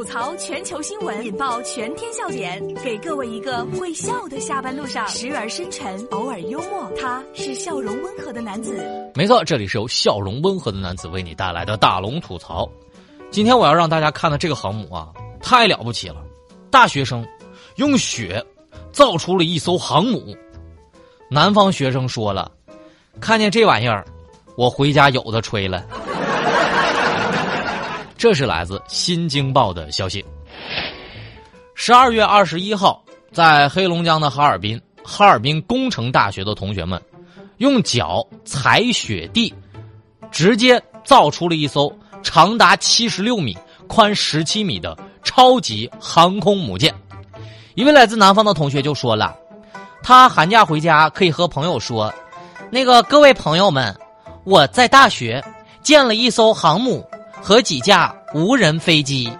吐槽全球新闻，引爆全天笑点，给各位一个会笑的下班路上，时而深沉，偶尔幽默。他是笑容温和的男子。没错，这里是由笑容温和的男子为你带来的大龙吐槽。今天我要让大家看的这个航母啊，太了不起了！大学生用雪造出了一艘航母。南方学生说了，看见这玩意儿，我回家有的吹了。这是来自《新京报》的消息。十二月二十一号，在黑龙江的哈尔滨，哈尔滨工程大学的同学们用脚踩雪地，直接造出了一艘长达七十六米、宽十七米的超级航空母舰。一位来自南方的同学就说了，他寒假回家可以和朋友说：“那个各位朋友们，我在大学建了一艘航母。”和几架无人飞机。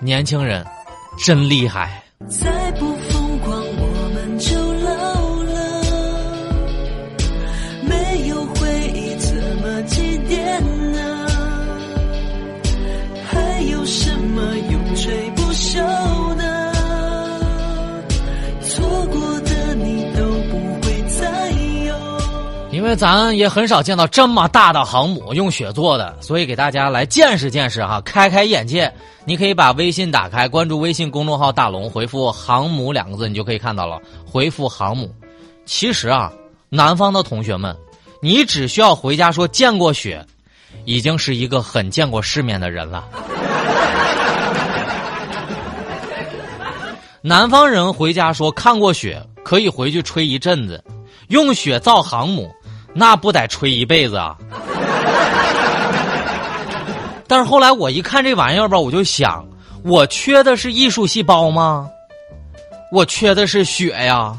年轻人，真厉害。咱也很少见到这么大的航母用雪做的，所以给大家来见识见识哈，开开眼界。你可以把微信打开，关注微信公众号“大龙”，回复“航母”两个字，你就可以看到了。回复“航母”，其实啊，南方的同学们，你只需要回家说见过雪，已经是一个很见过世面的人了。南方人回家说看过雪，可以回去吹一阵子，用雪造航母。那不得吹一辈子啊！但是后来我一看这玩意儿吧，我就想，我缺的是艺术细胞吗？我缺的是血呀！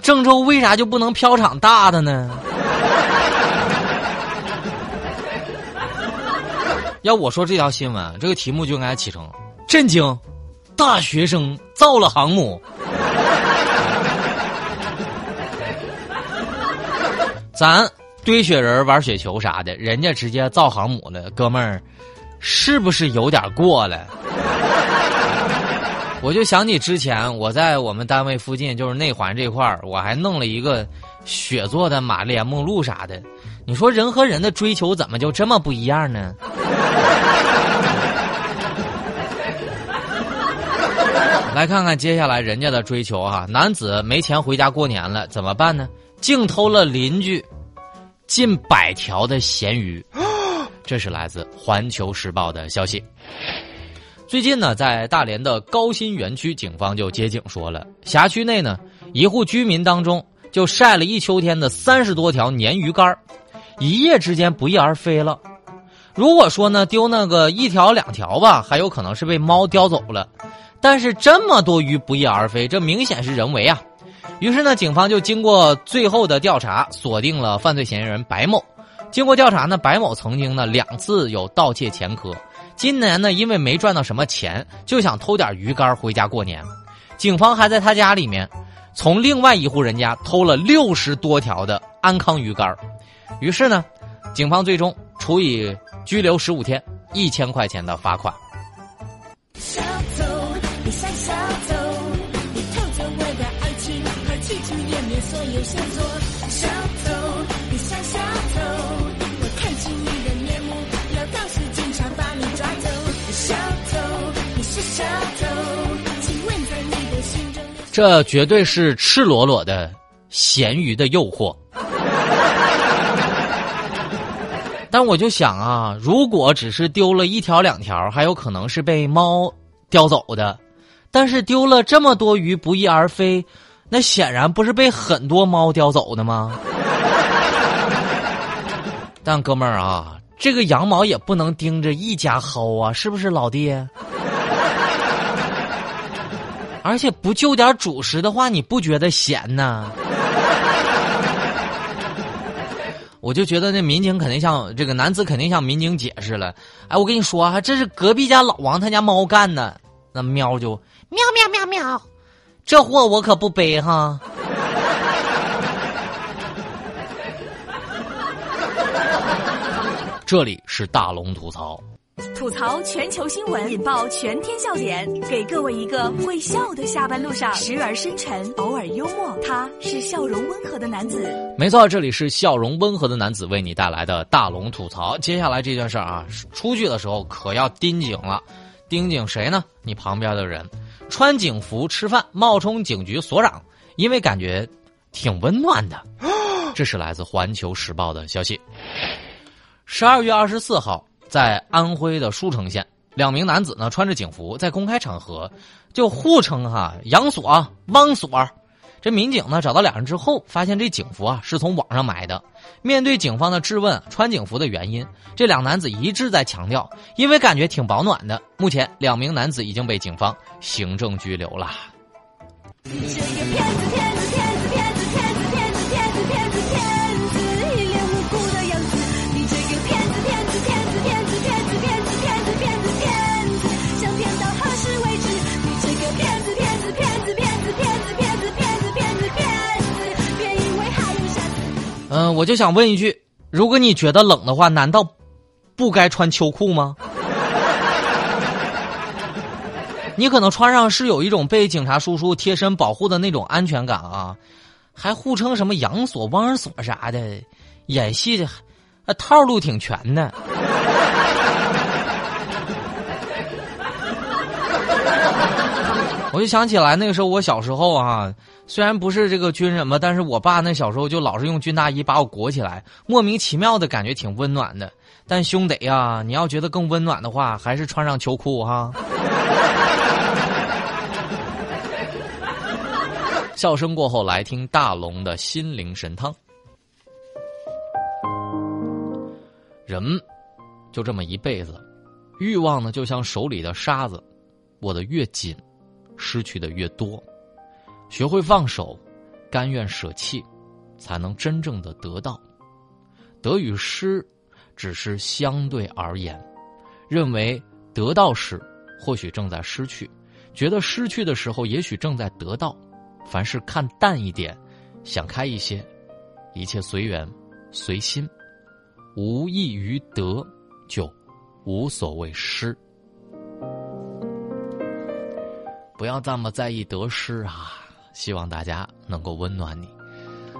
郑州为啥就不能飘场大的呢？要我说这条新闻，这个题目就应该起成“震惊，大学生造了航母”。咱堆雪人玩雪球啥的，人家直接造航母了，哥们儿，是不是有点过了？我就想起之前我在我们单位附近，就是内环这块儿，我还弄了一个雪做的玛丽莲梦露啥的。你说人和人的追求怎么就这么不一样呢？来看看接下来人家的追求哈，男子没钱回家过年了，怎么办呢？竟偷了邻居近百条的咸鱼，这是来自《环球时报》的消息。最近呢，在大连的高新园区，警方就接警说了，辖区内呢一户居民当中就晒了一秋天的三十多条鲶鱼干一夜之间不翼而飞了。如果说呢丢那个一条两条吧，还有可能是被猫叼走了，但是这么多鱼不翼而飞，这明显是人为啊。于是呢，警方就经过最后的调查，锁定了犯罪嫌疑人白某。经过调查呢，白某曾经呢两次有盗窃前科。今年呢，因为没赚到什么钱，就想偷点鱼竿回家过年。警方还在他家里面，从另外一户人家偷了六十多条的安康鱼竿。于是呢，警方最终处以拘留十五天、一千块钱的罚款。这绝对是赤裸裸的咸鱼的诱惑。但我就想啊，如果只是丢了一条两条，还有可能是被猫叼走的；但是丢了这么多鱼不翼而飞，那显然不是被很多猫叼走的吗？但哥们儿啊，这个羊毛也不能盯着一家薅啊，是不是老弟？而且不就点主食的话，你不觉得咸呢？我就觉得那民警肯定向这个男子肯定向民警解释了。哎，我跟你说啊，这是隔壁家老王他家猫干的。那喵就喵喵喵喵，这货我可不背哈。这里是大龙吐槽。吐槽全球新闻引爆全天笑点给各位一个会笑的下班路上时而深沉偶尔幽默。他是笑容温和的男子。没错这里是笑容温和的男子为你带来的大龙吐槽。接下来这件事儿啊出去的时候可要盯紧了。盯紧谁呢？你旁边的人。穿警服吃饭，冒充警局所长，因为感觉挺温暖的。这是来自《环球时报》的消息。十二月二十四号。在安徽的舒城县，两名男子呢穿着警服在公开场合就互称哈杨所、汪锁。这民警呢找到两人之后，发现这警服啊是从网上买的。面对警方的质问，穿警服的原因，这两男子一致在强调，因为感觉挺保暖的。目前，两名男子已经被警方行政拘留了。这个骗子骗子嗯，我就想问一句：如果你觉得冷的话，难道不该穿秋裤吗？你可能穿上是有一种被警察叔叔贴身保护的那种安全感啊，还互称什么杨锁、汪锁啥的，演戏的，套路挺全的。我就想起来那个时候，我小时候啊。虽然不是这个军人吧，但是我爸那小时候就老是用军大衣把我裹起来，莫名其妙的感觉挺温暖的。但兄弟呀，你要觉得更温暖的话，还是穿上秋裤哈。笑声过后，来听大龙的心灵神汤。人就这么一辈子，欲望呢就像手里的沙子，握得越紧，失去的越多。学会放手，甘愿舍弃，才能真正的得到。得与失，只是相对而言。认为得到时，或许正在失去；觉得失去的时候，也许正在得到。凡事看淡一点，想开一些，一切随缘，随心。无异于得，就无所谓失。不要这么在意得失啊！希望大家能够温暖你。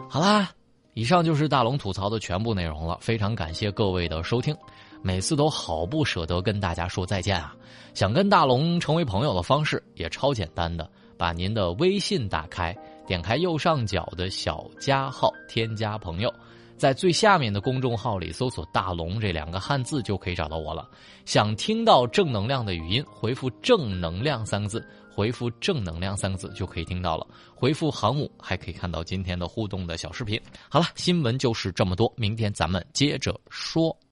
好啦，以上就是大龙吐槽的全部内容了。非常感谢各位的收听，每次都好不舍得跟大家说再见啊！想跟大龙成为朋友的方式也超简单的，把您的微信打开，点开右上角的小加号，添加朋友，在最下面的公众号里搜索“大龙”这两个汉字就可以找到我了。想听到正能量的语音，回复“正能量”三个字。回复“正能量”三个字就可以听到了。回复“航母”还可以看到今天的互动的小视频。好了，新闻就是这么多，明天咱们接着说。